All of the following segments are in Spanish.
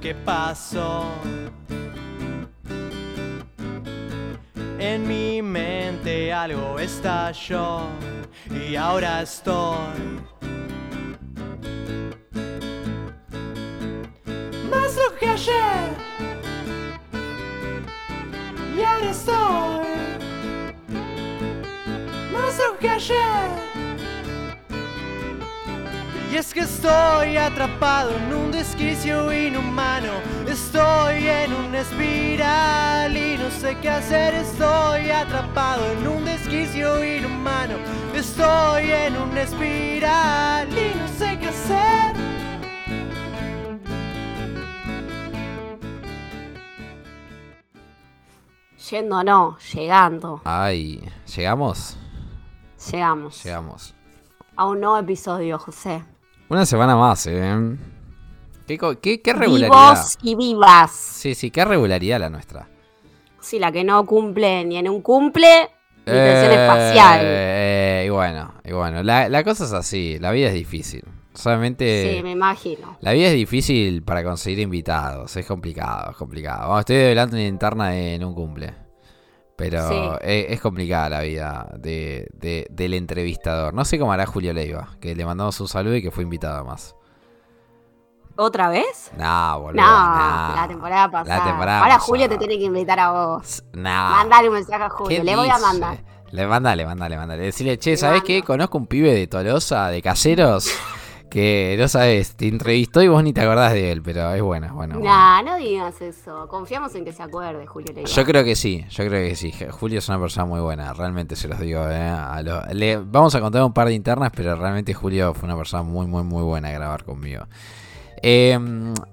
que pasó. En mi mente algo estalló y ahora estoy más lo que ayer y ahora estoy más lo que ayer. Es que estoy atrapado en un desquicio inhumano. Estoy en una espiral y no sé qué hacer. Estoy atrapado en un desquicio inhumano. Estoy en una espiral y no sé qué hacer. Yendo no, llegando. Ay, ¿llegamos? Llegamos. Llegamos. A un nuevo episodio, José. Una semana más, ¿eh? ¿Qué, co- qué, qué regularidad? Vivos y vivas. Sí, sí, qué regularidad la nuestra. Sí, la que no cumple ni en un cumple ni tensión espacial. Eh, y bueno, y bueno, la, la cosa es así, la vida es difícil. Solamente Sí, me imagino. la vida es difícil para conseguir invitados, es complicado, es complicado. Vamos, estoy develando una interna de- en un cumple. Pero Sí. es, es complicada la vida de, de- del entrevistador. No sé cómo hará Julio Leiva, que le mandamos un saludo y que fue invitado más. ¿Otra vez? Nah, boludo. No, nah. la temporada pasada. La temporada Ahora pasada. Julio te tiene que invitar a vos. Nah. Mandale un mensaje a Julio. ¿Qué Le voy a mandar. Le mandale, mandale, mandale. Decirle, che, Le ¿sabes qué? Conozco un pibe de Tolosa, de Caseros, que no sabes, te entrevistó y vos ni te acordás de él, pero es bueno, es bueno. bueno. Nah, no digas eso. Confiamos en que se acuerde, Julio Leiva. Yo creo que sí, yo creo que sí. Julio es una persona muy buena, realmente se los digo. eh, a lo- le- vamos a contar un par de internas, pero realmente Julio fue una persona muy, muy, muy buena a grabar conmigo. Eh,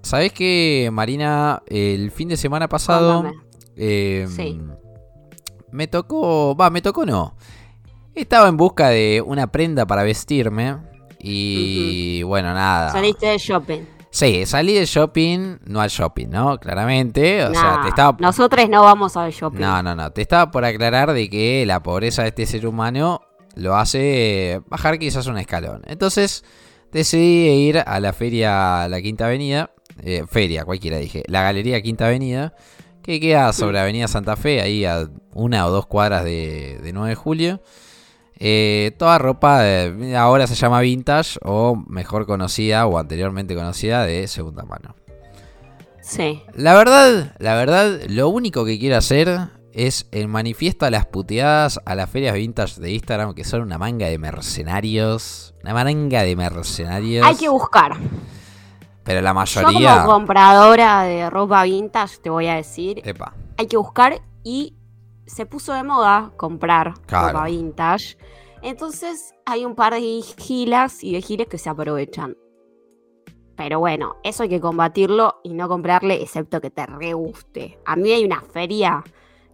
¿Sabés que, Marina, el fin de semana pasado... Eh, Sí. Me tocó, va, me tocó no. Estaba en busca de una prenda para vestirme y bueno, nada. Saliste de shopping. Sí, salí de shopping, no al shopping, ¿no? Claramente, o sea, te estaba Nosotros no vamos al shopping. No, no, no, te estaba por aclarar de que la pobreza de este ser humano lo hace bajar quizás un escalón. Entonces, decidí ir a la feria La Quinta Avenida, eh, feria, cualquiera dije, la Galería Quinta Avenida, que queda sobre Avenida Santa Fe, ahí a una o dos cuadras de, de 9 de julio. Eh, toda ropa ahora se llama vintage o mejor conocida o anteriormente conocida de segunda mano. Sí. La verdad, la verdad, lo único que quiero hacer es el manifiesto a las puteadas a las ferias vintage de Instagram, que son una manga de mercenarios. Una manga de mercenarios. Hay que buscar. Pero la Yo mayoría. como compradora de ropa vintage te voy a decir, Epa. hay que buscar y se puso de moda comprar Claro. ropa vintage. Entonces hay un par de gilas y de giles que se aprovechan. Pero bueno, eso hay que combatirlo y no comprarle excepto que te re guste. A mí hay una feria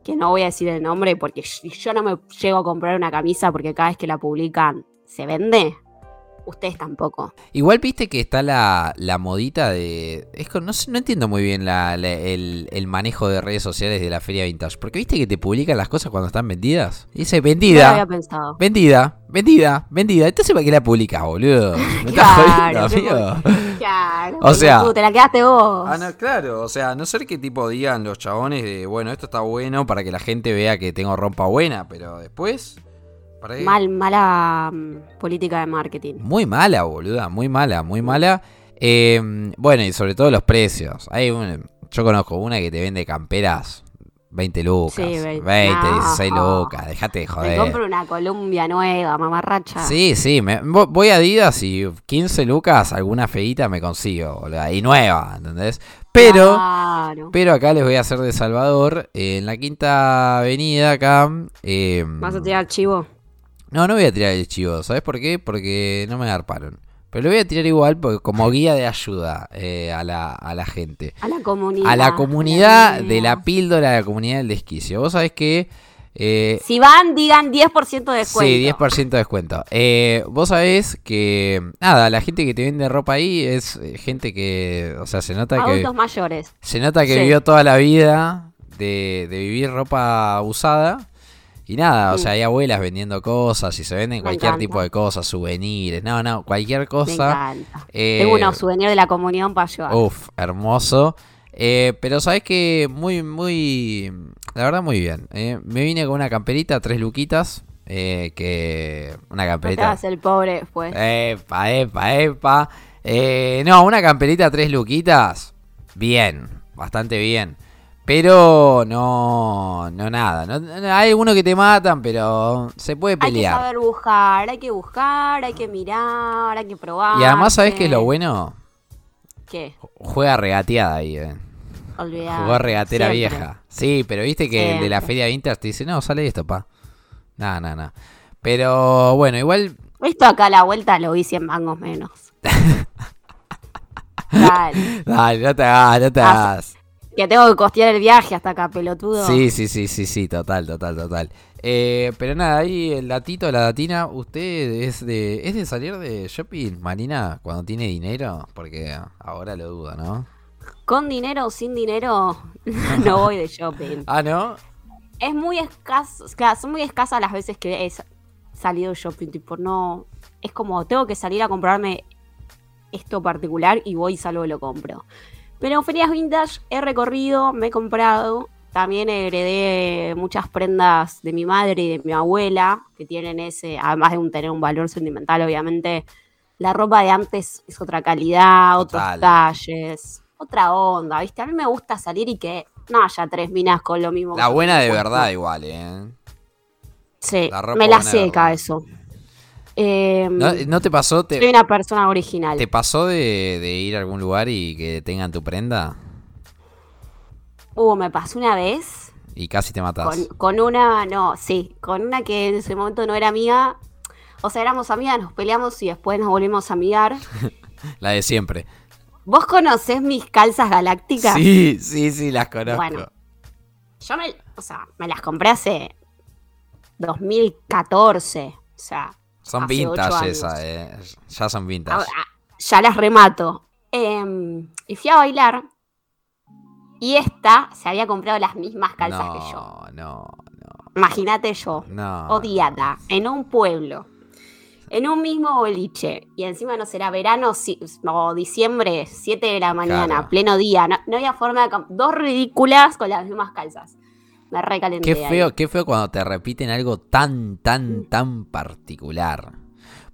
que no voy a decir el nombre porque yo no me llego a comprar una camisa porque cada vez que la publican se vende. Ustedes tampoco. Igual viste que está la, la modita de. Es con- no, sé, no entiendo muy bien la- la- el, el manejo de redes sociales de la feria vintage. Porque viste que te publican las cosas cuando están vendidas. Dice No lo vendida. había pensado. Vendida, vendida, vendida. Entonces, ¿para qué la publicas, boludo? ¿Me estás Claro, jodiendo, qué amigo? Claro, O sea- pelotudo, te la quedaste vos. Ah, no, claro, o sea, a no ser que tipo digan los chabones de, bueno, esto está bueno para que la gente vea que tengo rompa buena, pero después... Mal, mala mm, política de marketing. Muy mala, boluda, muy mala, muy mala. Eh, bueno, y sobre todo los precios. Hay un- yo conozco una que te vende camperas 20 lucas, Sí, 20, 20. 16 No. lucas, dejate de Me joder. compro una Columbia nueva, mamarracha. Sí, sí, me- vo- voy a Adidas y 15 lucas, alguna feita me consigo, boluda, y nueva, ¿entendés? Pero... Claro. Pero acá les voy a hacer de Salvador, eh, en la quinta avenida acá. eh, ¿Vas a tirar chivo? No, no voy a tirar el chivo, ¿sabes por qué? Porque no me agarparon. Pero lo voy a tirar igual porque como guía de ayuda eh, a, la, a la gente. A la comunidad. A la comunidad de la píldora, de la comunidad del desquicio. Vos sabés que... eh, Si van, digan 10% de descuento. Sí, 10% de descuento. Eh, vos sabés que, nada, la gente que te vende ropa ahí es eh, gente que, o sea, se nota que... Adultos mayores. Se nota que Sí. vivió toda la vida de, de vivir ropa usada. Y nada, o sea, hay abuelas vendiendo cosas y se venden Me cualquier encanta. tipo de cosas, souvenirs, no, no, cualquier Me cosa. encanta. eh, Tengo unos souvenirs de la comunión para llevar. Uf, hermoso. Eh, pero sabes que muy, muy. La verdad, muy bien. eh. Me vine con una camperita, tres luquitas. eh, que. Una No camperita. hagas el pobre después. Epa, epa, epa. Eh, no, una camperita, tres luquitas. Bien, bastante bien. Pero no, no nada. no- no- hay algunos que te matan, pero se puede Hay que pelear. saber buscar, hay que buscar, hay que mirar, hay que probar. Y además, ¿sabes qué es lo bueno? ¿Qué? Juega regateada ahí, eh. Olvidar. Jugó regatera Siempre. vieja. Sí, pero viste que el de la feria Vintage te dice, no, sale esto, pa. Nada, nada, nada. Pero bueno, igual Esto acá a la vuelta lo vi 100 mangos menos. Dale. Dale, no te hagas, no te hagas. Que tengo que costear el viaje hasta acá, pelotudo. Sí, sí, sí, sí, sí, total, total, total. Eh, pero nada, ahí el datito, la datina, ¿usted es de, es de salir de shopping, Marina, cuando tiene dinero? Porque ahora lo dudo, ¿no? Con dinero o sin dinero, no voy de shopping. Ah, ¿no? Es muy escaso, claro, son muy escasas las veces que he sa- salido de shopping. Tipo, no. Es como, tengo que salir a comprarme esto particular y voy y salgo y lo compro. Pero en ferias vintage he recorrido, me he comprado. También heredé muchas prendas de mi madre y de mi abuela, que tienen ese, además de un, tener un valor sentimental, obviamente. La ropa de antes es otra calidad, otros Total. talles, otra onda, ¿viste? A mí me gusta salir y que no haya tres minas con lo mismo. La buena de verdad igual, ¿eh? Sí, La ropa me la seca eso. Eh, ¿No, no te pasó, soy una persona original. te pasó de, de ir a algún lugar y que tengan tu prenda? Uh, me pasó una vez Y casi te matas. con, con una, no, sí, con una que en ese momento no era amiga. O sea, éramos amigas, nos peleamos y después nos volvimos a amigar. La de siempre. ¿Vos conocés mis calzas galácticas? Sí, sí, sí, las conozco. Bueno. Yo me, o sea, me las compré hace 2014. O sea, Son hace ocho vintage años. esas, eh. Ya son vintage. Ahora, ya las remato. Em, y fui a bailar. Y esta se había comprado las mismas calzas no, que yo. No, Imagínate yo, no. odiada, en un pueblo, en un mismo boliche. Y encima no será verano si- o diciembre, 7 de la mañana, Claro. pleno día. No, no había forma de. Dos ridículas con las mismas calzas. Me recalenté. Qué ahí. feo, qué feo cuando te repiten algo tan, tan, tan particular.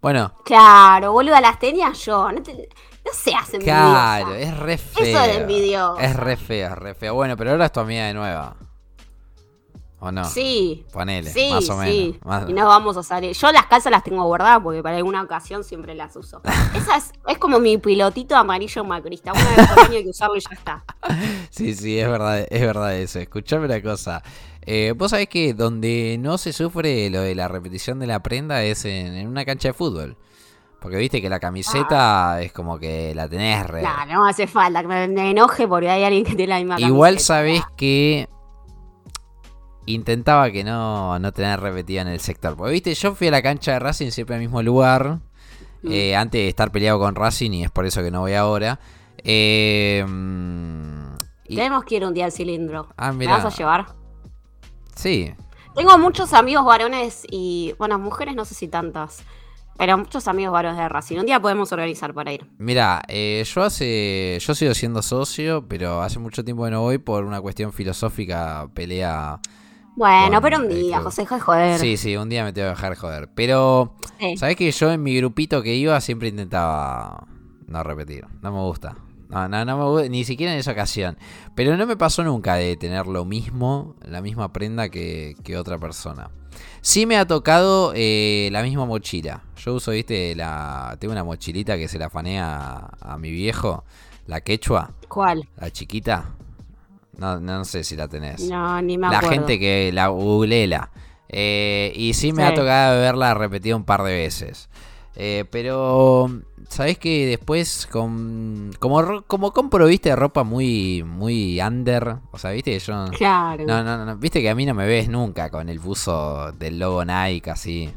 Bueno, Claro, boluda, las tenía yo. No, te- no se hacen claro, es re feo. Eso es envidioso. Es re feo, es re feo. Bueno, pero ahora es tu amiga de nueva. ¿O no? Sí. Ponele, Sí, más o menos. sí. Más- Y no vamos a salir. Yo las calzas las tengo guardadas porque para alguna ocasión siempre las uso. Esa es, es como mi pilotito amarillo macrista. Una vez por año hay que usarlo y ya está. Sí, sí, es verdad, es verdad eso. Escuchame una cosa. Eh, Vos sabés que donde no se sufre lo de la repetición de la prenda es en, en una cancha de fútbol. Porque viste que la camiseta es como que la tenés re. No, no hace falta que me, me enoje porque hay alguien que tiene la misma Igual camiseta. sabés que intentaba que no, no tener repetida en el sector. Porque viste, yo fui a la cancha de Racing siempre al mismo lugar. Mm. eh, antes de estar peleado con Racing y es por eso que no voy ahora. Eh, y- Tenemos que ir un día al cilindro. Ah, ¿Me vas a llevar? sí, Tengo muchos amigos varones y, bueno, mujeres no sé si tantas, pero muchos amigos varones de Racing. Un día podemos organizar para ir. Mira, eh, yo hace. Yo sigo siendo socio, pero hace mucho tiempo que no voy por una cuestión filosófica, pelea. Bueno, pero un día. José, deja de joder. Sí, sí, un día me tengo que dejar joder. Pero, Sí. ¿sabés que yo en mi grupito que iba siempre intentaba no repetir? No me gusta. No, no, no me gusta, ni siquiera en esa ocasión. Pero no me pasó nunca de tener lo mismo, la misma prenda que, que otra persona. Sí me ha tocado eh, la misma mochila. Yo uso, viste, la tengo una mochilita que se la fanea a, a mi viejo, la quechua, ¿Cuál? la chiquita. No, no sé si la tenés No, ni me la acuerdo. gente que la googlela. Eh, y sí me Sí. ha tocado verla repetida un par de veces. Eh, pero, ¿sabés que después, con, como, como compro, viste, ropa muy, muy under? O sea, viste que yo... Claro. No, no, no, viste que a mí no me ves nunca con el buzo del logo Nike así.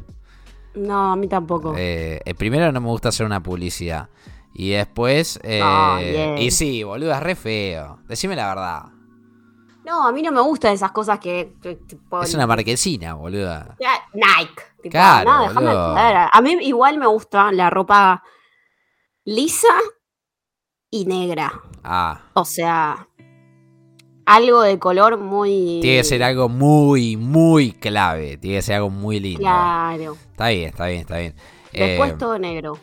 No, a mí tampoco. Eh, eh, primero no me gusta hacer una publicidad. Y después... eh, Ah, bien. y sí, boludo, es re feo. Decime la verdad. No, a mí no me gustan esas cosas que. que tipo- Es una marquesina, boluda. Nike. Tipo, Claro, no, déjame. A mí igual me gusta la ropa lisa y negra. Ah, O sea, algo de color muy. Tiene que ser algo muy, muy clave. Tiene que ser algo muy lindo. Claro. Está bien, está bien, está bien. Después Eh, todo negro.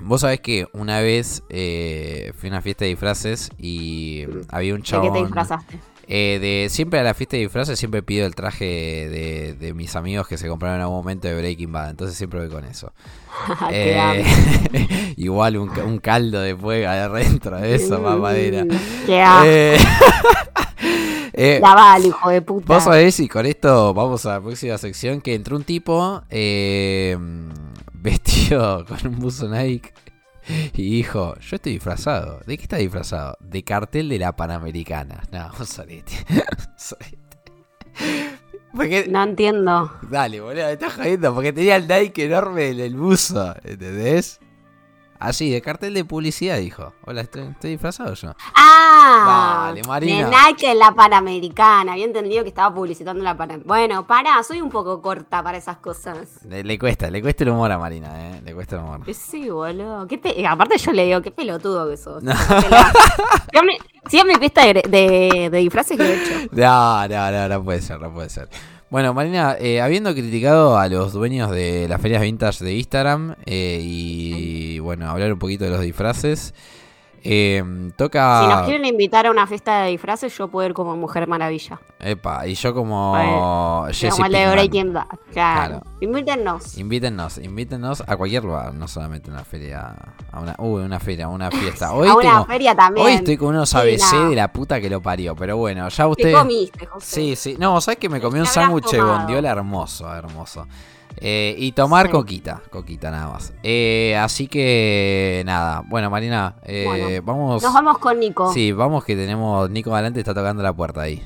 Vos sabés que una vez eh, fui a una fiesta de disfraces y había un ¿De chabón. qué te disfrazaste? Eh, de, siempre a la fiesta de disfraces siempre pido el traje de, de mis amigos que se compraron en algún momento de Breaking Bad. Entonces siempre voy con eso. Qué Eh, igual un, un caldo de fuego adentro de eso, mamadera. Mm, Qué asco. Eh, eh, La vale, hijo de puta. Vos sabés, y con esto vamos a la próxima sección, que entró un tipo eh, vestido con un buzo Nike y dijo, yo estoy disfrazado. ¿De qué está disfrazado? De cartel de la Panamericana. No, sorete. Porque, No entiendo. dale, boludo, me estás jodiendo. Porque tenía el Nike enorme en el buzo, ¿entendés? Así, de cartel de publicidad, dijo. Hola, estoy, estoy disfrazado yo. Ah, Dale, Marina. de Nike la Panamericana. Había entendido que estaba publicitando la Panamericana. Bueno, pará, soy un poco corta para esas cosas. Le, le cuesta, le cuesta el humor a Marina, ¿eh? Le cuesta el humor. Que Sí, boludo. ¿Qué pe- Aparte yo le digo, qué pelotudo que sos. No. Siempre mi fiesta de, de, de disfraces que he hecho. No, no, no, no puede ser, no puede ser. Bueno, Marina, eh, habiendo criticado a los dueños de las ferias vintage de Instagram eh, y bueno, hablar un poquito de los disfraces, eh, toca... Si nos quieren invitar a una fiesta de disfraces, yo puedo ir como Mujer Maravilla. Epa, y yo como Bueno, Jesse como el de. Breaking Bad. Claro. Claro. Invítennos. Invítennos, invítennos a cualquier lugar, no solamente a una feria, a una, uy, una feria, una fiesta. Hoy a una tengo- feria también. Hoy estoy con unos ABC de la puta que lo parió, pero bueno, ya ¿Qué usted... comiste, José? Sí, sí. No, ¿sabes que me comí un ¿Qué habrás sándwich de bondiola hermoso, hermoso? Eh, y tomar Sí. coquita, coquita nada más. Eh, así que nada, bueno Marina, eh, Bueno, vamos... Nos vamos con Nico. Sí, vamos que tenemos... Nico adelante está tocando la puerta ahí.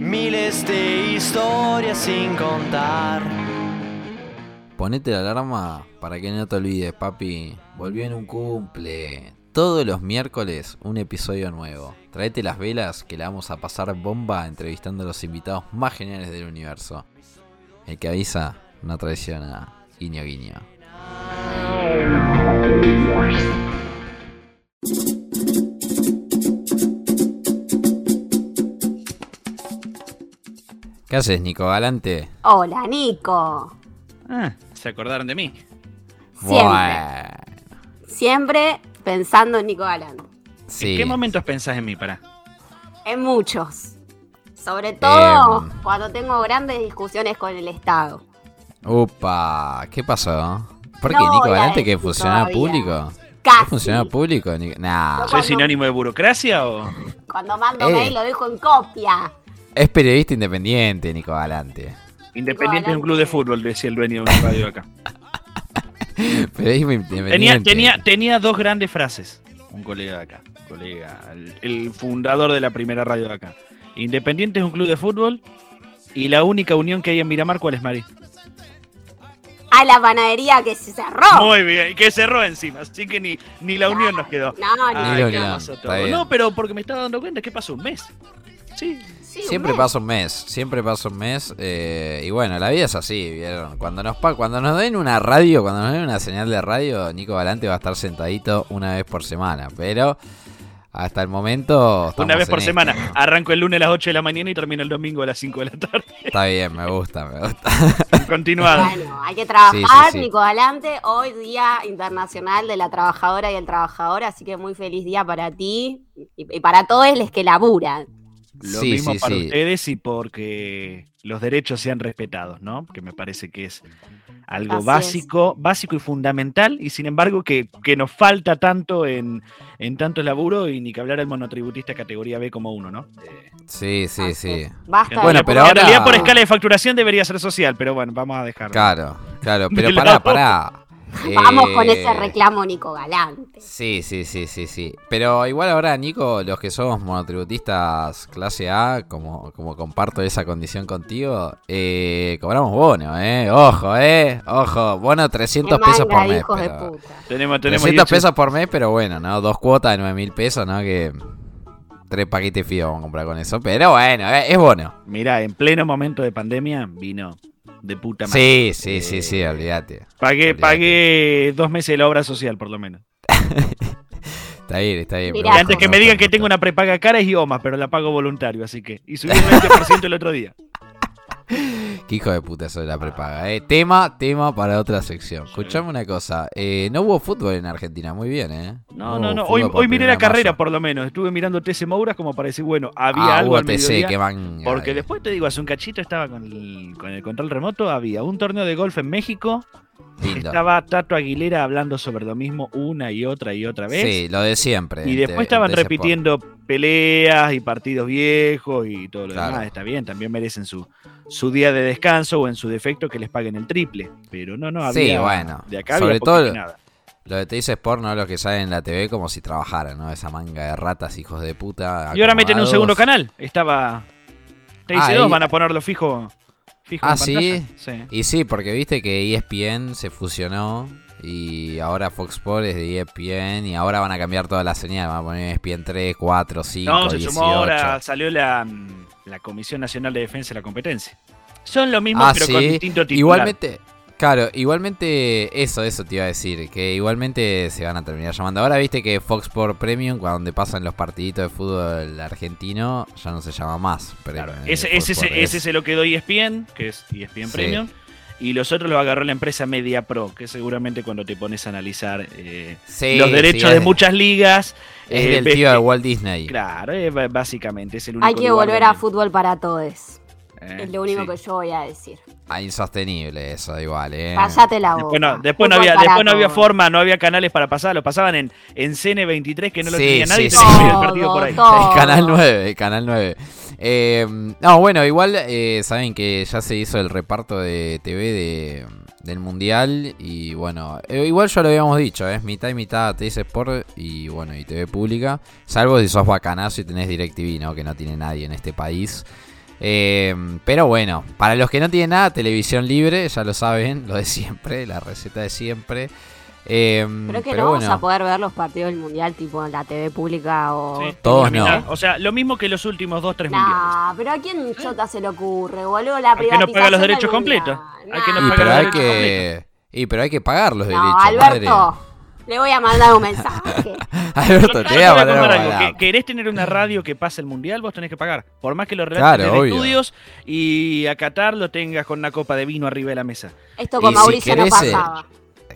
Miles de historias sin contar. Ponete la alarma para que no te olvides, papi. Volvió en un cumple. Todos los miércoles un episodio nuevo. Traete las velas que la vamos a pasar bomba entrevistando a los invitados más geniales del universo. El que avisa no traiciona. Guiño, guiño. ¿Qué haces, Nico Galante? Hola, Nico. Ah, se acordaron de mí. Siempre. Bueno, Siempre pensando en Nico Galán. sí. ¿En qué momentos pensás en mí, para? En muchos. Sobre todo Em. cuando tengo grandes discusiones con el Estado. Upa, ¿qué pasó? ¿Por qué No Nico voy a Galante que todavía. público? Casi. ¿Es funcionario público? Ni- Nah, ¿Soy sinónimo de burocracia o...? Cuando mando Eh. mail lo dejo en copia. es periodista independiente, Nico Galante. Independiente es un club de fútbol, decía el dueño de una radio acá. Periodismo independiente. Tenía, tenía, tenía dos grandes frases. Un colega de acá. Colega, el, el fundador de la primera radio de acá. Independiente es un club de fútbol. Y la única unión que hay en Miramar, ¿cuál es, Mari? A la panadería que se cerró. Muy bien, que cerró encima, así que ni, ni la unión nos quedó. No, no, Ni la Ay, todo. bien. No, pero porque me estaba dando cuenta que pasó un mes. Sí, sí, Siempre mes. pasa un mes, siempre pasa un mes. eh, y bueno, la vida es así, ¿vieron? Cuando nos, cuando nos den una radio, cuando nos den una señal de radio, Nico Galante va a estar sentadito una vez por semana. Pero hasta el momento. una vez por esta. semana. Arranco el lunes a las 8 de la mañana y termino el domingo a las 5 de la tarde. Está bien, me gusta, me gusta. Continuado. Bueno, hay que trabajar, Sí, sí, sí. Nico Galante. Hoy Día Internacional de la Trabajadora y el Trabajador, así que muy feliz día para ti y, y para todos los que laburan. Lo Sí, mismo sí, para sí. ustedes y porque los derechos sean respetados, ¿no? Que me parece que es algo Así es. básico, básico y fundamental, y sin embargo que, que nos falta tanto en, en tanto laburo y ni que hablar el monotributista categoría B como uno, ¿no? Eh, Sí, sí, Así sí. Basta Bueno, pero en ahora- realidad por escala de facturación debería ser social, pero bueno, vamos a dejarlo. Claro, claro, pero pará, pará. Vamos con Eh, ese reclamo, Nico Galante. Sí, sí, sí, sí, sí. Pero igual ahora, Nico, los que somos monotributistas clase A, como, como comparto esa condición contigo, eh, cobramos bono, ¿eh? Ojo, ¿eh? Ojo, bono 300 Qué pesos por mes. hijos de pero- puta. Tenemos, tenemos 300 18 pesos por mes, pero bueno, ¿no? Dos cuotas de 9 mil pesos, ¿no? Que tres paquetes fideo vamos a comprar con eso. Pero bueno, eh, es bueno. Mirá, en pleno momento de pandemia vino de puta madre. Sí, sí, sí, sí, olvídate. Pagué, pagué dos meses de la obra social, por lo menos. Está bien, está bien. Mirá, Y antes que no me digan que tengo una prepaga cara es IOMA, pero la pago voluntario, así que. Y subí un 20% el otro día. Qué hijo de puta eso de la prepaga, eh. Tema, tema para otra sección. Escuchame una cosa. eh, no hubo fútbol en Argentina, muy bien, eh. No, no, no. Hoy, hoy miré la carrera, por lo menos. Estuve mirando TC Mouras como para decir, bueno, había Ah, algo hubo al TC, que van. Porque después te digo, hace un cachito estaba con el, con el control remoto, había un torneo de golf en México, lindo. estaba Tato Aguilera hablando sobre lo mismo una y otra y otra vez. Sí, lo de siempre. Y después estaban repitiendo peleas y partidos viejos y todo lo Claro. demás. Está bien, también merecen su, su día de descanso o en su defecto que les paguen el triple. Pero no, no, Sí, había. bueno, De acá sobre había todo- nada. Lo de TC Sport, ¿no? Los que salen en la TV como si trabajaran, ¿no? Esa manga de ratas, hijos de puta. Y ahora meten un segundo canal. Estaba. TIC2, Ah, van a ponerlo fijo. fijo Ah, en ¿sí? Sí. Y sí, porque viste que ESPN se fusionó y ahora Fox Sports es de ESPN y ahora van a cambiar toda la señal. Van a poner ESPN 3, 4, 5, No, se 18. sumó ahora, salió la, mm, la Comisión Nacional de Defensa de la Competencia. Son lo mismo, Ah, pero sí. con distinto titular. Igualmente, claro, igualmente eso, eso te iba a decir, que igualmente se van a terminar llamando. Ahora viste que Fox Sports Premium, cuando pasan los partiditos de fútbol argentino, ya no se llama más. Claro, Premium, ese, Fox ese, Sports, ese, ese se lo quedó ESPN, que es ESPN Sí. Premium. Y los otros los agarró la empresa Media Pro, que seguramente cuando te pones a analizar eh, Sí, los sí, derechos es- de muchas ligas. Es eh, del tío de Walt Disney. Claro, eh, básicamente es el único Hay que lugar volver a donde- fútbol para todos. eh, Es lo único sí. que yo voy a decir. Ah, insostenible eso, igual, eh. Cállate la boca. Después no, después no había, después no había forma, no había canales para pasar, lo pasaban en, en CN23 que no lo Sí, tenía nadie ver el partido por ahí. Todo. El canal 9, el canal 9. Eh, no, bueno, igual eh, saben que ya se hizo el reparto de TV de, del Mundial y bueno, eh, igual ya lo habíamos dicho, es mitad y mitad TS Sport y bueno, y TV pública, salvo si sos bacanazo y tenés DirecTV, ¿no? Que no tiene nadie en este país. Eh, pero bueno, para los que no tienen nada, televisión libre, ya lo saben, lo de siempre, la receta de siempre. Eh, Pero es que pero no bueno, vamos a poder ver los partidos del mundial tipo en la TV pública o. Sí, Todos no. O sea, lo mismo que los últimos dos, tres mundiales. Nah, pero a quién chota se le ocurre, boludo, la Al que no privatización paga los derechos completos. Al que no y pero los hay derechos que, y pero hay que pagar los No, derechos. Alberto, madre. le voy a mandar un mensaje. Alberto, te voy a mandar un algo, WhatsApp. que ¿Querés tener una radio que pase el mundial? Vos tenés que pagar. Por más que lo relates Claro, obvio. estudios y a Qatar lo tengas con una copa de vino arriba de la mesa. Esto con Y si Mauricio no querés, eh, pasaba.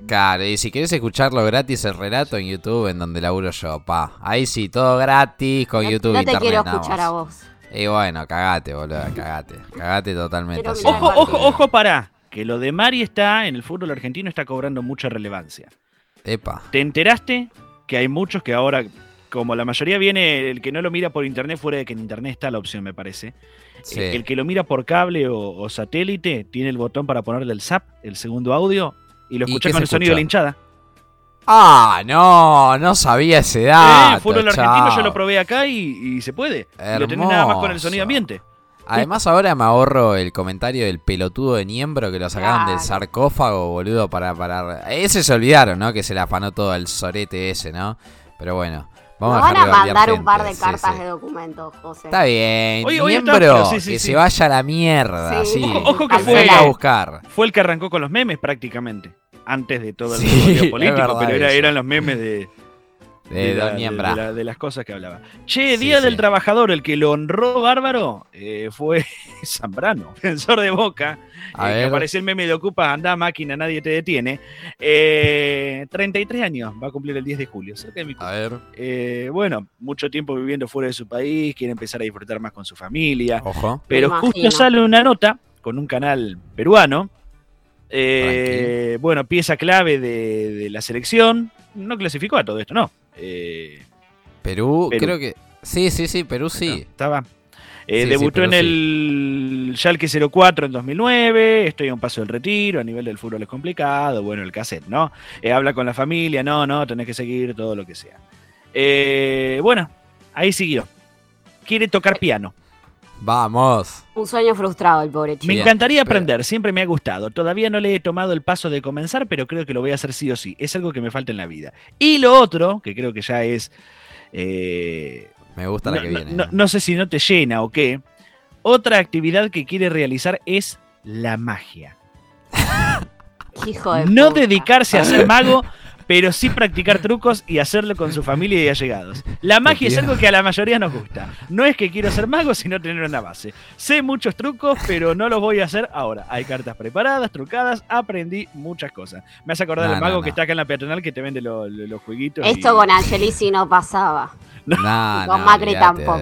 Claro, y si querés escucharlo gratis el relato en YouTube, en donde laburo yo, pa. Ahí sí, todo gratis con No, YouTube no te internet quiero escuchar a vos. Y bueno, cagate, boludo, cagate. Cagate totalmente. Así. Ojo, ojo, ojo, pará. Que lo de Mari está en el fútbol argentino está cobrando mucha relevancia. Epa. ¿Te enteraste que hay muchos que ahora, como la mayoría viene, el que no lo mira por internet, fuera de que en internet está la opción, me parece. Sí. El, el que lo mira por cable o, o satélite tiene el botón para ponerle el zap, el segundo audio, y lo ¿Y escucha qué con el sonido de la hinchada. Ah, no, no sabía ese dato. Eh, fútbol argentino yo chao. lo probé acá y, y se puede. Y lo tenés nada más con el sonido ambiente. Además ahora me ahorro el comentario del pelotudo de Niembro que lo sacaron del sarcófago, boludo, para parar. Ese se olvidaron, ¿no? Que se le afanó todo el sorete ese, ¿no? Pero bueno, vamos a van a mandar un gente, par de cartas sí. de documentos, José. Está bien, Oye, oye, está- Niembro, sí, sí, que sí. se vaya a la mierda, Sí. sí. Ojo, ojo que fue- a buscar. Fue el que arrancó con los memes prácticamente. Antes de todo el político, pero era- eran los memes de, De, la- de la- de las cosas que hablaba. Che, Día sí. del Trabajador, el que lo honró bárbaro eh, fue Zambrano, defensor de Boca. A eh, que ver. apareció el meme de Ocupa, anda máquina, nadie te detiene. Eh, 33 años, va a cumplir el 10 de julio. cerca de mi A ver, Eh, bueno, mucho tiempo viviendo fuera de su país, quiere empezar a disfrutar más con su familia. ojo. Pero justo sale una nota con un canal peruano. Eh, bueno, pieza clave de, de la selección. No clasificó a todo esto, no. Eh, Perú, Perú. creo que... Sí, sí, sí, Perú sí. Estaba. Eh, Sí, debutó sí, en el Schalke 04 en 2009. Estoy a un paso del retiro. A nivel del fútbol es complicado. Bueno, el cassette, ¿no? Eh, habla con la familia. No, no, tenés que seguir todo lo que sea. Eh, bueno, ahí siguió. Quiere tocar piano. Vamos. Un sueño frustrado el pobre chico. Me encantaría pero- aprender, siempre me ha gustado. Todavía no le he tomado el paso de comenzar, pero creo que lo voy a hacer sí o sí. Es algo que me falta en la vida. Y lo otro, que creo que ya es eh, Me gusta la no, que viene. no- no sé si no te llena o qué. Otra actividad que quiere realizar es la magia. Hijo de No puta. dedicarse a ser mago, pero sí practicar trucos y hacerlo con su familia y allegados. La magia es algo que a la mayoría nos gusta. No es que quiero ser mago, sino tener una base. Sé muchos trucos, pero no los voy a hacer ahora. Hay cartas preparadas, trucadas, aprendí muchas cosas. Me hace acordar No, el no, mago no. que está acá en la peatonal que te vende lo- lo- los jueguitos. Esto y- con Angelici no pasaba. No, Con no, Macri tampoco.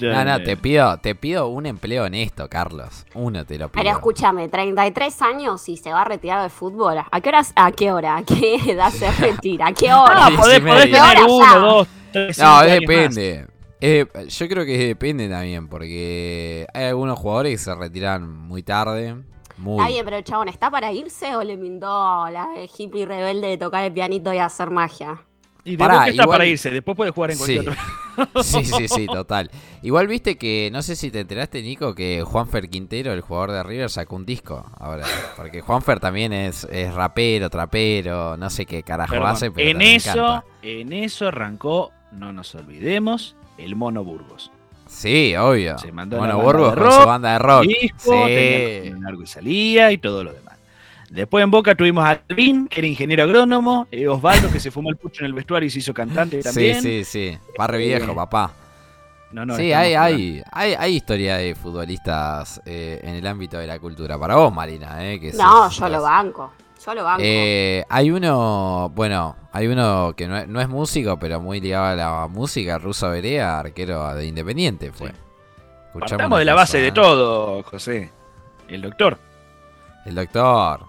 No, no, te pido, te pido un empleo en esto, Carlos. Uno te lo pido. Pero escúchame, 33 años y se va a retirar del fútbol. ¿A qué horas? ¿A qué hora? ¿A qué edad se retira? ¿A qué hora? Ah, podés, podés tener uno, ya. dos, tres, No, depende. Eh, yo creo que depende también, porque hay algunos jugadores que se retiran muy tarde. Muy. Está bien, pero chabón, ¿está para irse o le mindó la hippie rebelde de tocar el pianito y hacer magia? Y Pará, después que está igual- para irse, después puede jugar en Sí. cualquier otro. Sí, sí, sí, total. Igual viste que, no sé si te enteraste, Nico, que Juanfer Quintero, el jugador de River, sacó un disco ahora. Porque Juanfer también es, es rapero, trapero, no sé qué carajo Perdón, hace, pero en eso, en eso arrancó, no nos olvidemos, el Mono Burgos. Sí, obvio. Se mandó banda Burgos de con rock, su banda de rock. Disco, tenía Sí. largo y salía y todo lo demás. Después en Boca tuvimos a Alvin, que era ingeniero agrónomo, eh, Osvaldo, que se fumó el pucho en el vestuario y se hizo cantante Sí, también. sí, sí. Barrio Eh, viejo, papá. No, no, sí, hay, hay, hay, hay historia de futbolistas eh, en el ámbito de la cultura. Para vos, Marina, eh, que No, sos- yo lo banco. Yo lo banco. Eh, hay uno, bueno, hay uno que no es, no es músico, pero muy ligado a la música, Ruso Berea, arquero de Independiente fue. Sí. Partamos de la base de ¿eh? todo, José. El doctor. El doctor.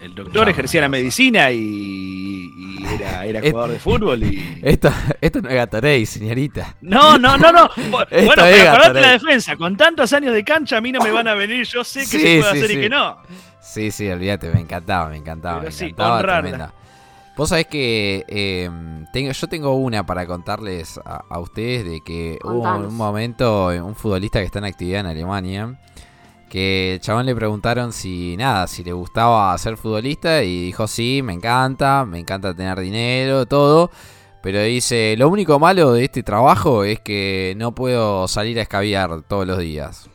El doctor No, ejercía la no. medicina y, y era, era Et- jugador de fútbol y... Esto, esto no es Gatorade, señorita. No, no, no, no. Esto Bueno, pero acordate la defensa. Con tantos años de cancha a mí no me van a venir. Yo sé que Sí, se puede sí, hacer sí. y que no. Sí, sí, olvídate, me encantaba, me encantaba, Pero me sí, encantaba. Vos sabés que eh, tengo, yo tengo una para contarles a, a ustedes de que hubo un momento, un futbolista que está en actividad en Alemania, que el chabón le preguntaron si nada, si le gustaba ser futbolista y dijo sí, me encanta, me encanta tener dinero, todo. Pero dice, lo único malo de este trabajo es que no puedo salir a escabiar todos los días.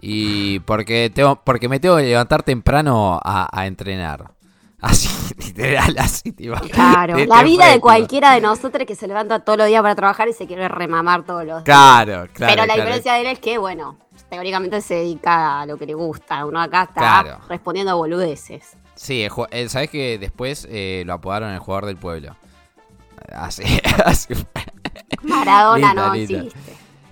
Y porque tengo, porque me tengo que levantar temprano a, a entrenar. Así, literal, así, tipo. Claro, Te- la vida de cualquiera de nosotros que se levanta todos los días para trabajar y se quiere remamar todos los días. Claro, claro. Pero la claro. diferencia de él es que, bueno, teóricamente se dedica a lo que le gusta. Uno acá está Claro. respondiendo a boludeces. Sí, sabes que después eh, lo apodaron el jugador del pueblo. Así, así fue. Maradona no existe.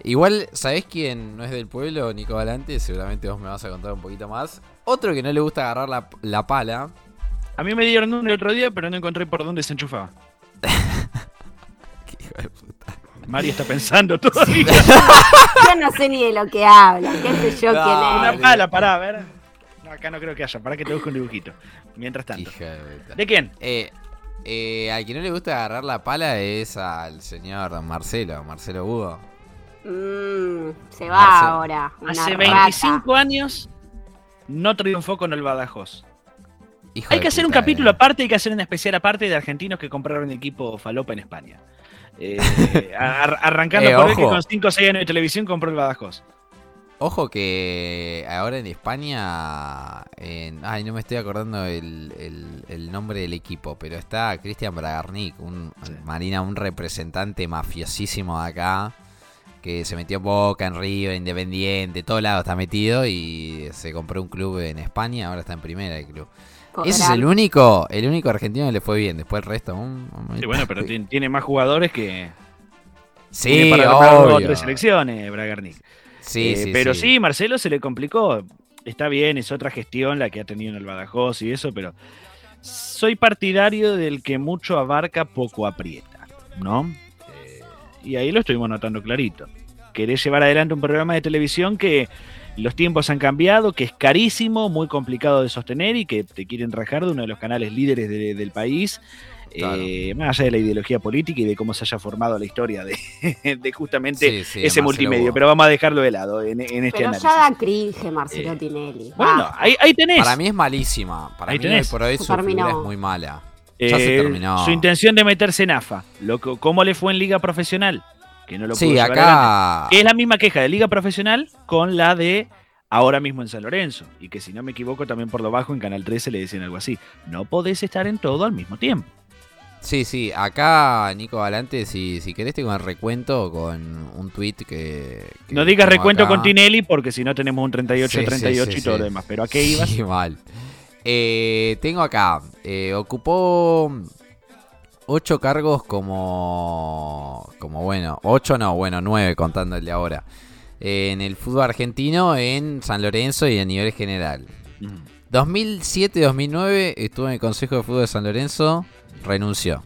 Igual, ¿sabés quién no es del pueblo? Nico Valante, seguramente vos me vas a contar un poquito más. Otro que no le gusta agarrar la, la pala. A mí me dieron uno el otro día, pero no encontré por dónde se enchufaba. que hijo de puta. Mari está pensando todavía. Yo no sé ni de lo que habla. ¿Qué sé yo quién Una es? pala, pará, a ver. No, acá no creo que haya. Para que te busque un dibujito. Mientras tanto. Hija de puta. ¿De quién? Eh, eh, al que no le gusta agarrar la pala es al señor Marcelo, Marcelo Hugo. Mm, se va Marcelo. ahora. Una Hace rata. 25 años no triunfó con el Badajoz. Hijo Hay que hacer un capítulo eh. aparte, hay que hacer un especial aparte de argentinos que compraron equipo falopa en España. Eh, ar- arrancando Eh, por el que ojo. con 5 o 6 años de televisión compró el Badajoz. Ojo que ahora en España, en- ay, no me estoy acordando el, el- el nombre del equipo, pero está Cristian Bragarnik, un Sí. Marina, un representante mafiosísimo de acá, que se metió en Boca, en River, Independiente, todo lado está metido y se compró un club en España, ahora está en primera el club. Ese es el único, el único argentino que le fue bien, después el resto... un- un- Sí, bueno, pero tiene, tiene más jugadores que Sí, tiene para dos obvio. tres selecciones, Bragarnik. Sí, Eh, sí, pero sí. Marcelo se le complicó. Está bien, es otra gestión la que ha tenido en el Badajoz y eso, pero soy partidario del que mucho abarca, poco aprieta, ¿no? Eh, y ahí lo estuvimos notando clarito. Querés llevar adelante un programa de televisión que los tiempos han cambiado, que es carísimo, muy complicado de sostener y que te quieren rajar de uno de los canales líderes de- del país. Claro. eh, más allá de la ideología política y de cómo se haya formado la historia de, de justamente Sí, sí, ese multimedio, pero vamos a dejarlo de lado en, en este Pero análisis. ya da cringe Marcelo Eh, Tinelli. Bueno, ahí, ahí tenés. Para mí es malísima. Para Ahí mí hoy tenés. por hoy su figura es muy mala. ya se Eh, terminó. Su intención de meterse en AFA. Lo ¿Cómo le fue en liga profesional? Que no lo Sí, pudo adelante. acá. Que es la misma queja de Liga Profesional con la de ahora mismo en San Lorenzo. Y que si no me equivoco, también por lo bajo en Canal 13 le decían algo así. No podés estar en todo al mismo tiempo. Sí, sí, acá, Nico Galante, si, si querés tengo el recuento con un tweet que... que No digas recuento acá. con Tinelli porque si no tenemos un 38-38 Sí, sí, sí, y todo sí. lo demás. Pero ¿a qué ibas? Sí, mal. Eh, tengo acá, eh, ocupó ocho cargos como, como bueno, ocho no, bueno, nueve contando el de ahora. Eh, en el fútbol argentino, en San Lorenzo y a nivel general. Mm. 2007-2009 estuvo en el Consejo de Fútbol de San Lorenzo, renunció.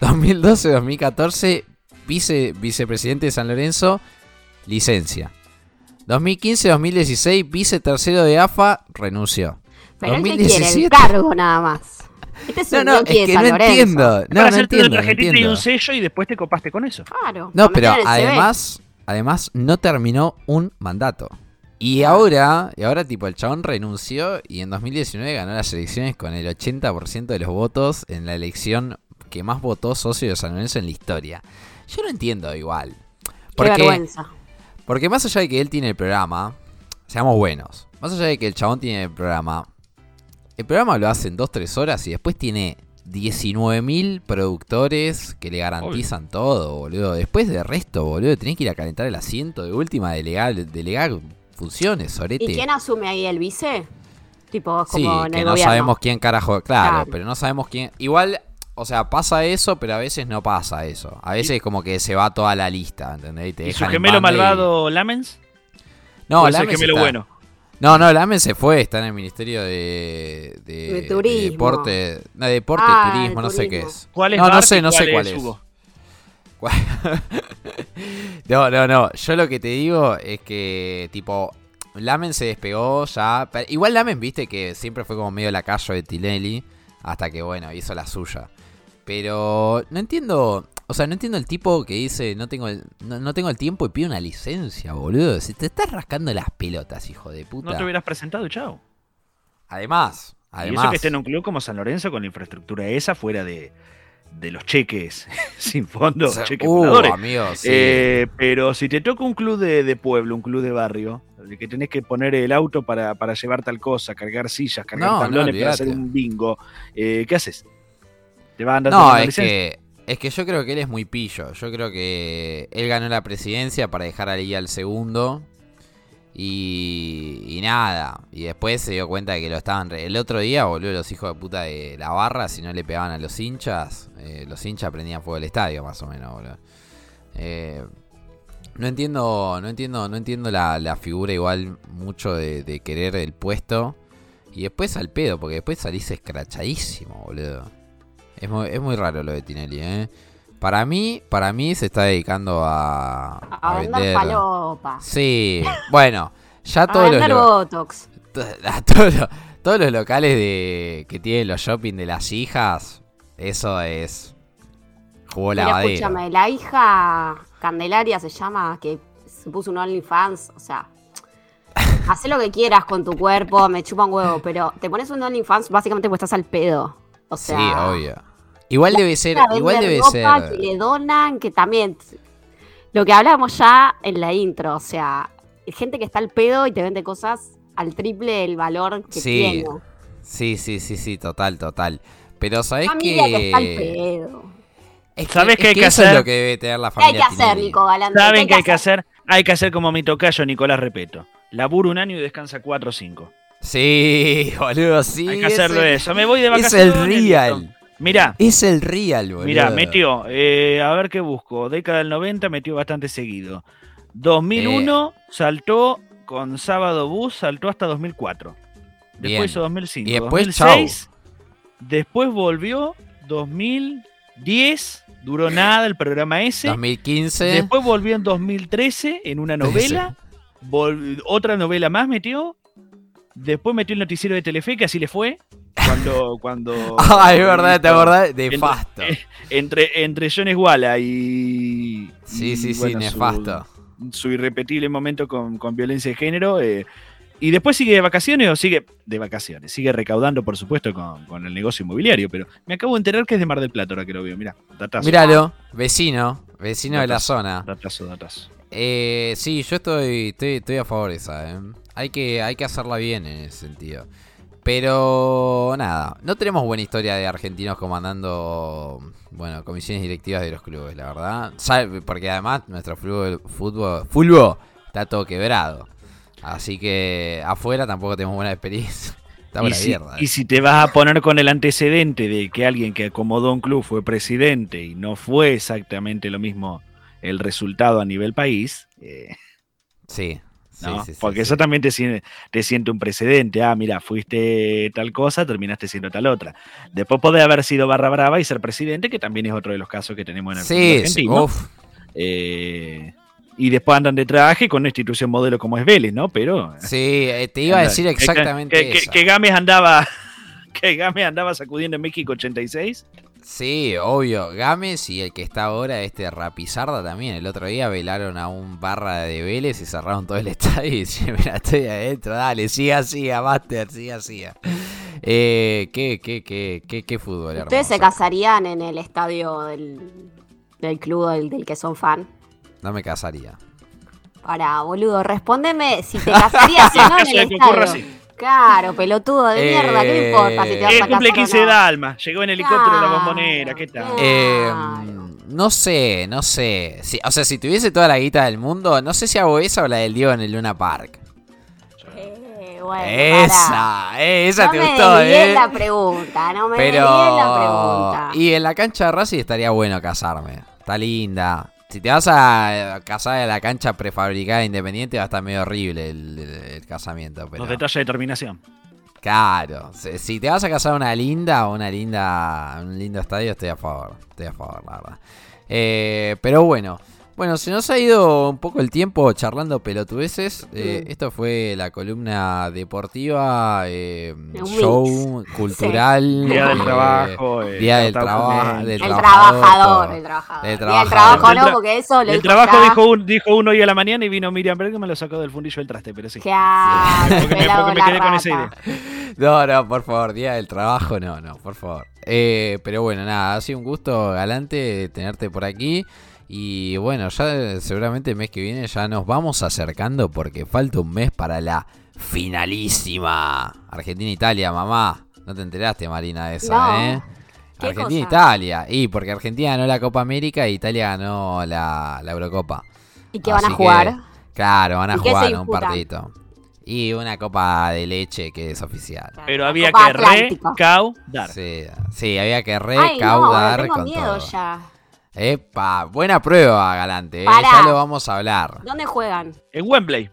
2012-2014, vice, vicepresidente de San Lorenzo, licencia. 2015-2016, vice tercero de AFA, renunció. Pero él que quiere el 2017. cargo nada más. Este es No, un no, es que no entiendo. No, para no hacerte entiendo, una no tarjetita y entiendo. un sello y después te copaste con eso. Claro. No, pero además, además no terminó un mandato. Y ahora, y ahora tipo el chabón renunció y en 2019 ganó las elecciones con el 80% de los votos en la elección que más votó socio de San Lorenzo en la historia. Yo no entiendo igual. Qué Porque, vergüenza. porque más allá de que él tiene el programa, seamos buenos, más allá de que el chabón tiene el programa, el programa lo hace en 2-3 horas y después tiene 19.000 productores que le garantizan todo, boludo. Después de resto, boludo, tenés que ir a calentar el asiento de última, delegar, delegar funciones, sorete. ¿Y quién asume ahí el vice? Tipo, Sí, como en que el no gobierno. sabemos quién carajo. Claro, Claro. pero no sabemos quién. Igual, o sea, pasa eso, pero a veces no pasa eso. A veces como que se va toda la lista, ¿entendés? Y te ¿Y su gemelo banda y- malvado Lamens? No, ¿O es el gemelo está- bueno? No, no, Lamen se fue, está en el Ministerio de, de, De turismo. deporte, no, de deporte, Ah, turismo, no sé qué es. ¿Cuál es No, no sé, no sé cuál es? No, no, no. Yo lo que te digo es que, tipo, Lamen se despegó ya. pero Igual Lamen, viste, que siempre fue como medio lacayo de Tinelli. Hasta que, bueno, hizo la suya. Pero no entiendo. O sea, no entiendo el tipo que dice no tengo el, no, no tengo el tiempo y pide una licencia, boludo. Si te estás rascando las pelotas, hijo de puta. No te hubieras presentado, chao. Además, Y además. eso que esté en un club como San Lorenzo con la infraestructura esa fuera de, de los cheques sin fondo, O sea, cheques uh, amigo, sí. Eh, pero si te toca un club de, de pueblo, un club de barrio, de que tenés que poner el auto para, para llevar tal cosa, cargar sillas, cargar No, para hacer un bingo, eh, ¿qué haces? ¿Te vas a andar No, es licencia? que, es que yo creo que él es muy pillo. Yo creo que él ganó la presidencia para dejar ahí al segundo. Y, y nada. Y después se dio cuenta de que lo estaban. re- El otro día, boludo, los hijos de puta de la barra, si no le pegaban a los hinchas, eh, los hinchas prendían fuego el estadio, más o menos, boludo. Eh, no entiendo, no entiendo, no entiendo la, la figura igual mucho de, de querer el puesto. Y después al pedo, porque después salís escrachadísimo, boludo. Es muy, es muy raro lo de Tinelli, ¿eh? Para mí, para mí se está dedicando a, A, a vender falopa. Sí, bueno, ya A todos los, vender lo- Botox. to- a todos, los, todos los locales de que tienen los shopping de las hijas, eso es jugó Pero lavadero. escúchame, la hija Candelaria se llama, que se puso un OnlyFans, o sea, haz lo que quieras con tu cuerpo, me chupa un huevo, pero te pones un OnlyFans básicamente porque estás al pedo. O sea, sí, obvio. Igual debe ser, igual debe ropa ser. que le donan, que también. Lo que hablábamos ya en la intro, o sea, gente que está al pedo y te vende cosas al triple del valor que Sí, tiene. Sí, sí, sí, sí, total, total. Pero sabés Familia que... está al que. pedo. Es ¿Sabés qué hay que eso es hacer? lo que debe tener la ¿Qué hay que familia hacer. Nico Galante? ¿Saben qué hay que hacer? Hay que hacer como mi tocayo Nicolás Repeto. Labura un año y descansa cuatro o cinco. Sí, boludo, sí. hay que hacerlo eso. Me voy de Es vacaciones. el listo. real. Mirá, Es el real, boludo. Mirá, metió, eh, a ver qué busco. Década del 90 metió bastante seguido. 2001 Eh. saltó con Sábado Bus, saltó hasta 2004. Después Bien. hizo 2005. Y después, 2006, después volvió 2010, duró nada el programa ese. 2015. Después volvió en 2013 en una novela. vol- otra novela más metió. Después metió el noticiero de Telefe, que así le fue. Cuando. cuando Ah, es verdad, te acordás. De Entre- entre, entre John Esguala y. Sí, y, sí, sí, bueno, nefasto. Su, irrepetible momento con, con violencia de género. eh, y después sigue de vacaciones o sigue de vacaciones. Sigue recaudando, por supuesto, con, con el negocio inmobiliario. Pero me acabo de enterar que es de Mar del Plata ahora que lo veo. Mirá, datazo. Míralo, vecino. Vecino de la zona. Datazo, datazo. Eh, sí, yo estoy, estoy, estoy a favor de esa. ¿eh? Hay, que, hay que hacerla bien en ese sentido. Pero nada, no tenemos buena historia de argentinos comandando, bueno, comisiones directivas de los clubes, la verdad. Porque además nuestro fútbol, fútbol, fútbol está todo quebrado. Así que afuera tampoco tenemos buena experiencia. Está Y si, mierda. y si te vas a poner con el antecedente de que alguien que acomodó un club fue presidente y no fue exactamente lo mismo el resultado a nivel país, eh, sí, ¿no? sí, sí, porque sí. eso también te, te siente un precedente. Ah, mira, fuiste tal cosa, terminaste siendo tal otra. Después podés haber sido barra brava y ser presidente, que también es otro de los casos que tenemos en el fútbol Sí, sí, argentino. uf, Eh, y después andan de traje con una institución modelo como es Vélez, ¿no? Pero sí, eh, te iba a decir Que- exactamente que, que, eso. que Gámez andaba que Gámez andaba sacudiendo en México 86 Sí, obvio. Gámez y el que está ahora, este Rapizarda también. El otro día velaron a un barra de Vélez y cerraron todo el estadio y dijeron, mira, estoy adentro, dale, siga, siga, Master, siga, siga. Eh, qué, qué, qué, qué, qué fútbol, ¿Ustedes se hermoso. casarían en el estadio del, del club del, del que son fan? No me casaría. Para, boludo, respóndeme si te casarías o no en el estadio. Claro, pelotudo de mierda, ¿qué Eh, importa si te vas Eh, a cumple casar o 15 no? de Alma llegó en helicóptero la bombonera ¿qué tal? claro. Eh, no sé, no sé. Si- o sea, si tuviese toda la guita del mundo, no sé si hago esa o la del Diego en el Luna Park. Eh, bueno, esa, eh, esa no te me gustó, eh. la pregunta, no me Pero. la pregunta. Y en la cancha de Racing estaría bueno casarme. Está linda. Si te vas a casar en la cancha prefabricada independiente, va a estar medio horrible el, el- el casamiento. Pero, los detalles de terminación claro, si, si te vas a casar una linda o una linda, un lindo estadio, estoy a favor. Estoy a favor, la verdad. Eh, pero bueno. Bueno, se nos ha ido un poco el tiempo charlando pelotudeces. Eh, Mm. Esto fue la columna deportiva, eh, show, cultural. día del eh, trabajo eh, Día del, trabajo del el trabajador, el trabajador. El Y el trabajo Del no, porque eso lo el dijo trabajo dijo, un- dijo uno hoy a la mañana y vino Miriam Berg que me lo sacó del fundillo del traste pero sí Claro, Porque me- porque quedé con esa idea. No, no, por favor, día del trabajo, no, no, por favor. Eh, pero bueno, nada, ha sido un gusto, Galante, tenerte por aquí. Y bueno, ya seguramente el mes que viene ya nos vamos acercando porque falta un mes para la finalísima. Argentina-Italia, mamá. No te enteraste, Marina, de esa, No. ¿eh? ¿Qué Argentina-Italia. Y porque Argentina ganó la Copa América e Italia ganó la, la Eurocopa. ¿Y qué van a que, jugar? claro, van a ¿Y qué se jugar un partidito. Y una copa de leche que es oficial. pero había Copa que recaudar Sí, sí, había que Ay, no, recaudar tengo con miedo todo. ya. Epa, buena prueba, Galante. eh, Pará. Ya lo vamos a hablar. ¿Dónde juegan? en Wembley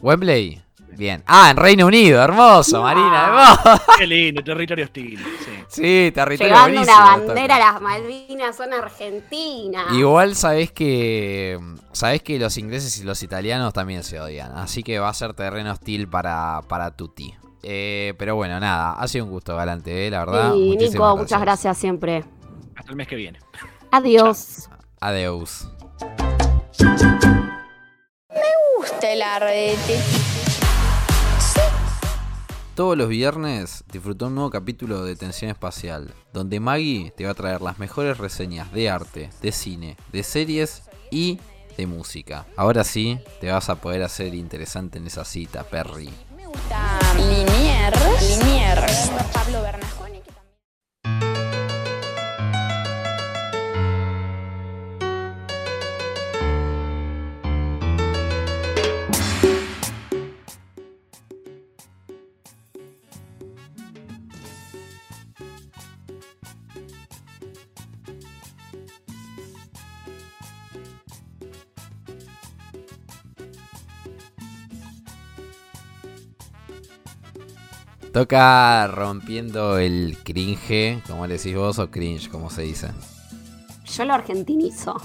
Wembley. Bien. Ah, en Reino Unido. Hermoso, No. Marina. Hermoso. qué lindo territorio hostil sí. Sí, territorio Llevando una bandera, las Malvinas son Argentina. Igual sabés que sabés que los ingleses y los italianos también se odian, así que va a ser terreno hostil para, para Tutti. Eh, pero bueno, nada, ha sido un gusto, Galante, eh, la verdad. y Muchísimas Nico, muchas gracias siempre. hasta el mes que viene Adiós. Adeus. gusta el ardete. Todos los viernes disfruta un nuevo capítulo de Tensión Espacial, donde Maggie te va a traer las mejores reseñas de arte, de cine, de series y de música. Ahora sí, te vas a poder hacer interesante en esa cita, Perry. Me gusta Liniers. Liniers. Pablo. Toca rompiendo el cringe, como le decís vos, o cringe, como se dice. Yo lo argentinizo.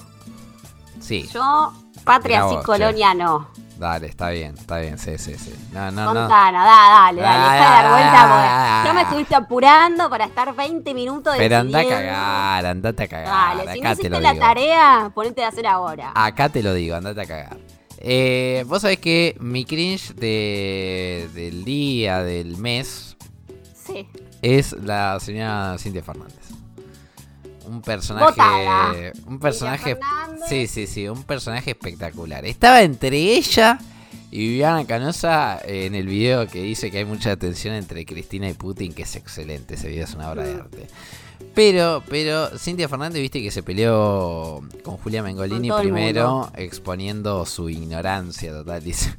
Sí, Yo, patria Mirá sí, vos, colonia no. dale, está bien, está bien, sí, sí, sí. No, no, no. Fontana, da, dale, dale. Ah, Deja de dar ah, vuelta, ah, porque No me estuviste apurando para estar 20 minutos Pero anda a cagar, andate a cagar. Dale, si no hiciste la digo. tarea, ponete a hacer ahora. Acá te lo digo, andate a cagar. Eh, Vos sabés que mi cringe de, del día, del mes, Sí. es la señora Cintia Fernández. un personaje. Botada. Un personaje. Sí, sí, sí, un personaje espectacular. Estaba entre ella y Viviana Canosa en el video que dice que hay mucha tensión entre Cristina y Putin, que es excelente. Ese video es una obra de Mm. arte. Pero, pero, Cintia Fernández, viste que se peleó con Julia Mengolini Con primero, exponiendo su ignorancia total. Dice.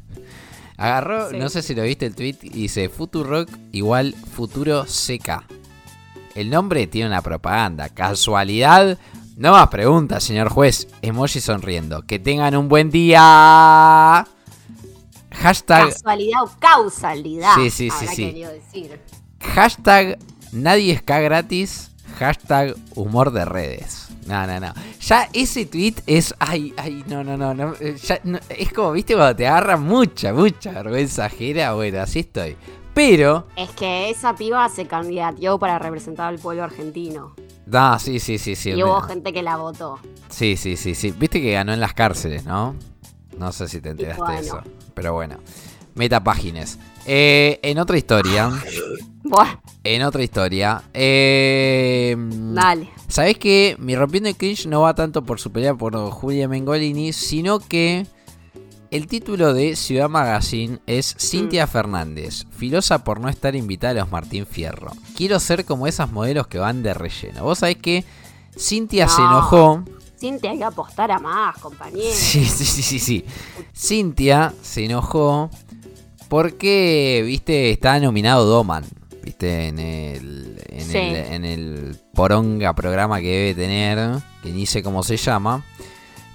Agarró, Sí. no sé si lo viste el tweet, dice Futurock igual Futuro CK. El nombre tiene una propaganda. ¿Casualidad? No más preguntas, señor juez. Emoji sonriendo. Que tengan un buen día. Hashtag, Casualidad o causalidad. Sí, sí, sí, sí. decir. hashtag nadie es K gratis. Hashtag humor de redes. No, no, no. Ya ese tweet es. Ay, ay, no, no, no. no, eh, ya no- es como, viste, cuando te agarra mucha, mucha vergüenza ajena. Bueno, así estoy. Pero. Es que esa piba se candidateó para representar al pueblo argentino. No, sí, sí, sí, sí. y hubo gente que la votó. Sí, sí, sí, sí. Viste que ganó en las cárceles, ¿no? No sé si te enteraste de eso. Pero bueno. Metapágines. Eh, en otra historia. Buah, En otra historia. Eh, dale. ¿Sabés que mi rompiendo el cringe no va tanto por su pelea por Julia Mengolini, sino que el título de Ciudad Magazine es Cintia Fernández, filosa por no estar invitada a los Martín Fierro. Quiero ser como esas modelos que van de relleno. Vos sabés que Cintia se No. enojó. Cintia, hay que apostar a más, compañero. Sí, sí, sí, sí, sí. Cintia se enojó porque, viste, estaba nominado Doman, viste, en el, en, Sí. el, en el poronga programa que debe tener, que ni sé cómo se llama.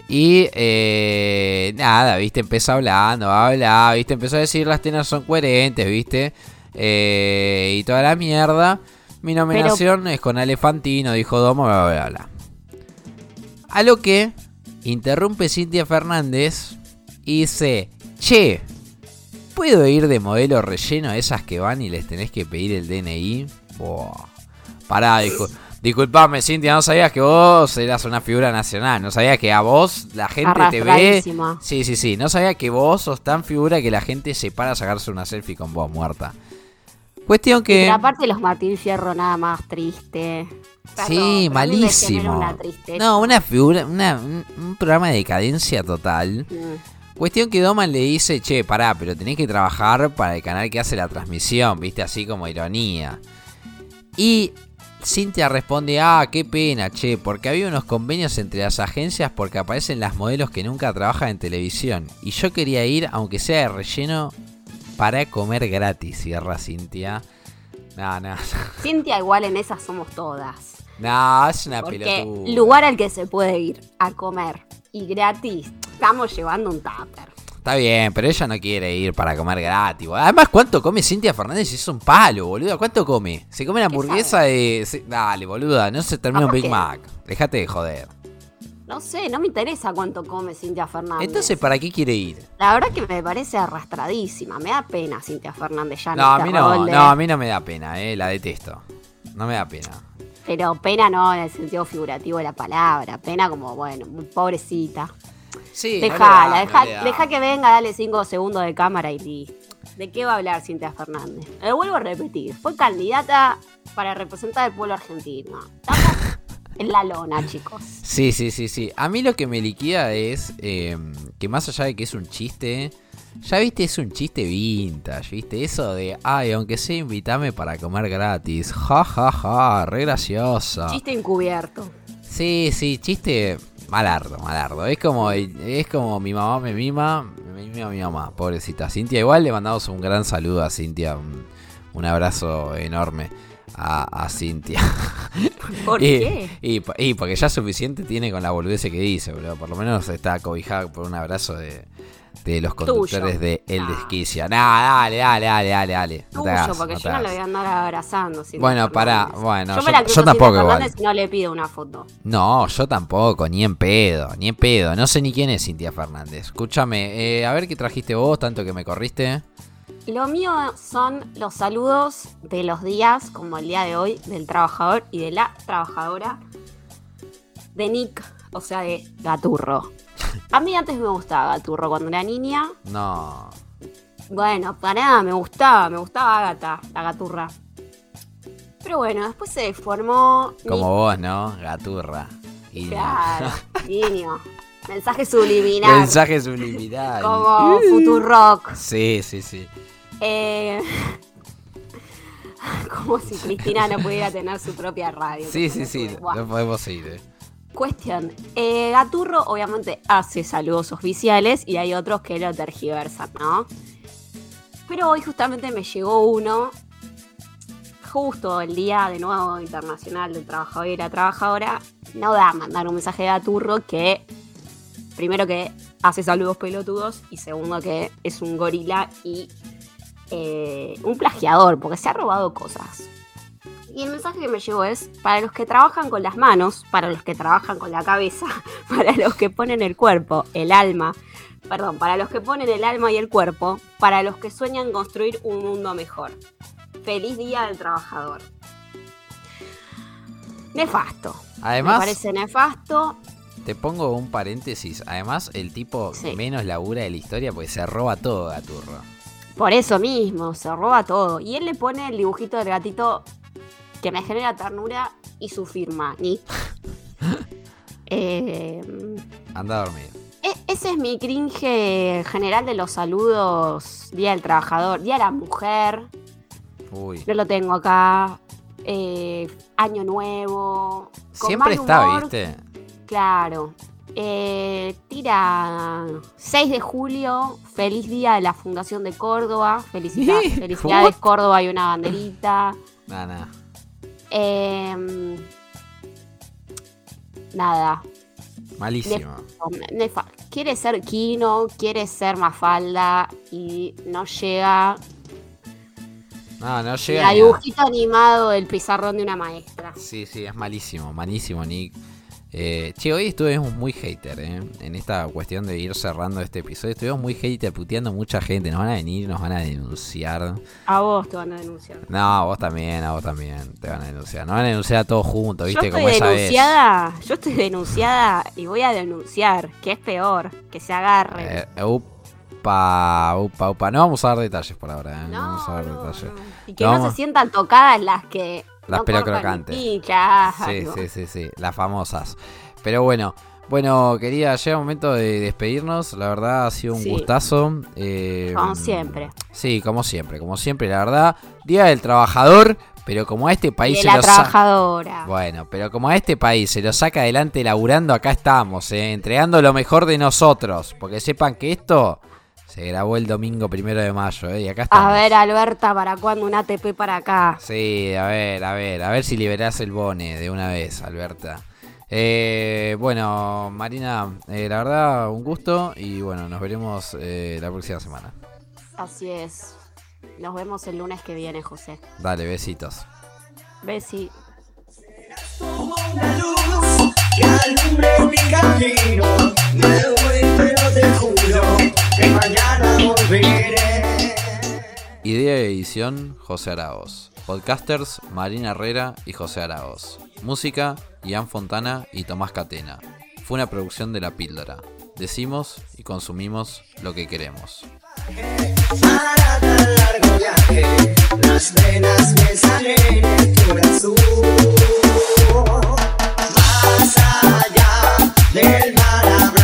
Y eh, nada, viste, empezó hablando, habla, viste, empezó a decir las tenas son coherentes, viste, Eh, y toda la mierda. Mi nominación es con Elefantino, dijo Domo, bla, bla, bla. A lo que interrumpe Cintia Fernández y dice, che, ¿puedo ir de modelo relleno a esas que van y les tenés que pedir el DNI? Buah. Pará, discu- disculpame Cintia, no sabías que vos eras una figura nacional, no sabías que a vos la gente te ve... Sí, sí, sí, no sabía que vos sos tan figura que la gente se para a sacarse una selfie con vos muerta. Cuestión que... Pero aparte los Martín Fierro nada más triste. Perdón, Sí, malísimo. una. No, una figura, una- un, un programa de decadencia total. Mm. Cuestión que Doman le dice, che, pará, pero tenés que trabajar para el canal que hace la transmisión, viste, así como ironía. Y Cintia responde, ah, qué pena, che, porque había unos convenios entre las agencias porque aparecen las modelos que nunca trabajan en televisión. Y yo quería ir, aunque sea de relleno, para comer gratis, cierra Cintia. No, no, Cintia igual en esas somos todas. no, es una Porque pelotuda. lugar al que se puede ir a comer y gratis, estamos llevando un tupper. Está bien, pero ella no quiere ir para comer gratis. Además, ¿cuánto come Cintia Fernández? Es un palo, boludo. ¿Cuánto come? Se come una hamburguesa de... se- Dale, boluda, no se termina un Capaz Big Mac. Déjate de joder. No sé, no me interesa cuánto come Cintia Fernández. Entonces, ¿para qué quiere ir? La verdad que me parece arrastradísima. Me da pena Cintia Fernández ya en No, a mí no, no, a mí no me da pena, eh, la detesto. No me da pena. Pero pena no en el sentido figurativo de la palabra. Pena como, bueno, pobrecita. Sí, Dejala, deja, deja que venga, dale cinco segundos de cámara y listo. ¿De qué va a hablar Cintia Fernández? Le vuelvo a repetir, fue candidata para representar al pueblo argentino. Estamos en la lona, chicos. Sí, sí, sí, sí. A mí lo que me liquida es eh, que más allá de que es un chiste, ya viste, es un chiste vintage, viste, eso de, ay, aunque sea invítame para comer gratis, ja, ja, ja, re graciosa. Chiste encubierto. Sí, sí, chiste malardo, malardo. Es como, es como mi mamá me mima, me mima mi mamá, pobrecita. Cintia, igual le mandamos un gran saludo a Cintia, un, un abrazo enorme a, a Cintia. ¿Por y, qué? Y, po- y porque ya suficiente tiene con la boludez que dice, boludo. Por lo menos está cobijada por un abrazo de, de los conductores Tuyo. de El Ah. Desquicia. Nah, dale, dale, dale, dale, dale. No te Tuyo, hagas, porque no te yo no voy a andar abrazando. Bueno, pará, bueno, yo, yo- me la yo tampoco igual. Y no le pido una foto. No, yo tampoco, ni en pedo, ni en pedo. No sé ni quién es Cintia Fernández. Escúchame, eh, a ver qué trajiste vos, tanto que me corriste. Lo mío son los saludos de los días, como el día de hoy, del trabajador y de la trabajadora de Nick, o sea, de Gaturro. A mí antes me gustaba Gaturro cuando era niña. Pero bueno, después se formó. mi- Como vos, ¿no? Gaturra. Y Claro, niño. Mensaje subliminal. Mensaje subliminal. Como Futurock. Sí, sí, sí. Eh, como si Cristina no pudiera tener su propia radio. Sí, sí, sí. No podemos ir. eh. Cuestión. eh, Gaturro obviamente hace saludos oficiales y hay otros que lo tergiversan, ¿no? Pero hoy justamente me llegó uno, justo el día de nuevo internacional del trabajador y la trabajadora, no da a mandar un mensaje de Gaturro que, primero que hace saludos pelotudos y segundo que es un gorila y eh, un plagiador, porque se ha robado cosas. Y el mensaje que me llegó es, para los que trabajan con las manos, para los que trabajan con la cabeza, para los que ponen el cuerpo, el alma, perdón, para los que ponen el alma y el cuerpo, para los que sueñan construir un mundo mejor. Feliz Día del Trabajador. Nefasto. Además, Me parece nefasto. te pongo un paréntesis. Además, el tipo Sí. menos labura de la historia porque se roba todo, Gaturro. Por eso mismo, se roba todo. Y él le pone el dibujito del gatito que me genera ternura y su firma, Nick. Eh, Anda a dormir. E- ese es mi cringe general de los saludos. Día del Trabajador, Día de la Mujer. Uy. No lo tengo acá. Eh, Año Nuevo. con Siempre mal está, humor, ¿viste? Claro. Eh, tira 6 de julio. Feliz día de la Fundación de Córdoba. ¿Qué? felicidades? Córdoba y una banderita. Nada, nada. Eh, nada. Malísimo. Quiere ser Kino, quiere ser Mafalda y no llega No, no llega. a- dibujito animado del pizarrón de una maestra. Sí, sí, es malísimo, malísimo, Nick. Eh, che, hoy estuvimos muy hater, ¿eh? En esta cuestión de ir cerrando este episodio. Estuvimos muy hater, puteando mucha gente. Nos van a venir, nos van a denunciar. A vos te van a denunciar. No, a vos también, a vos también te van a denunciar. Nos van a denunciar a todos juntos, Yo ¿viste? estoy Como esa vez. denunciada, yo estoy denunciada y voy a denunciar, que es peor, que se agarre. Eh, upa, upa, upa. No vamos a dar detalles por ahora, ¿eh? No, no, vamos a dar no, detalles. no. Y que No se sientan tocadas las que. Las no pelo crocantes. Sí, sí, sí, sí, las famosas. Pero bueno, bueno, quería, llega el momento de despedirnos. La verdad ha sido un Sí. gustazo. eh, Como siempre. Sí, como siempre, como siempre, la verdad. Día del Trabajador, pero como a este país De se la lo saca. trabajadora. Bueno, pero como a este país se lo saca adelante laburando, acá estamos, eh, entregando lo mejor de nosotros. Porque sepan que esto se grabó el domingo primero de mayo, eh, y acá estamos. A ver, Alberta, ¿para cuándo un ATP para acá? Sí, a ver, a ver, a ver si liberás el bone de una vez, Alberta. Eh, bueno, Marina, eh, la verdad, un gusto y bueno, nos veremos eh, la próxima semana. Así es. Nos vemos el lunes que viene, José. Dale, besitos. Besi. Una luz que alumbre mi camino. Me voy, pero te juro que mañana volveré. Idea y edición, José Araos. Podcasters, Marina Herrera y José Araos. Música, Ian Fontana y Tomás Catena. Fue una producción de La Píldora. Decimos y consumimos lo que queremos. Para tan largo viaje, las venas me salen en tu corazón más allá del mar.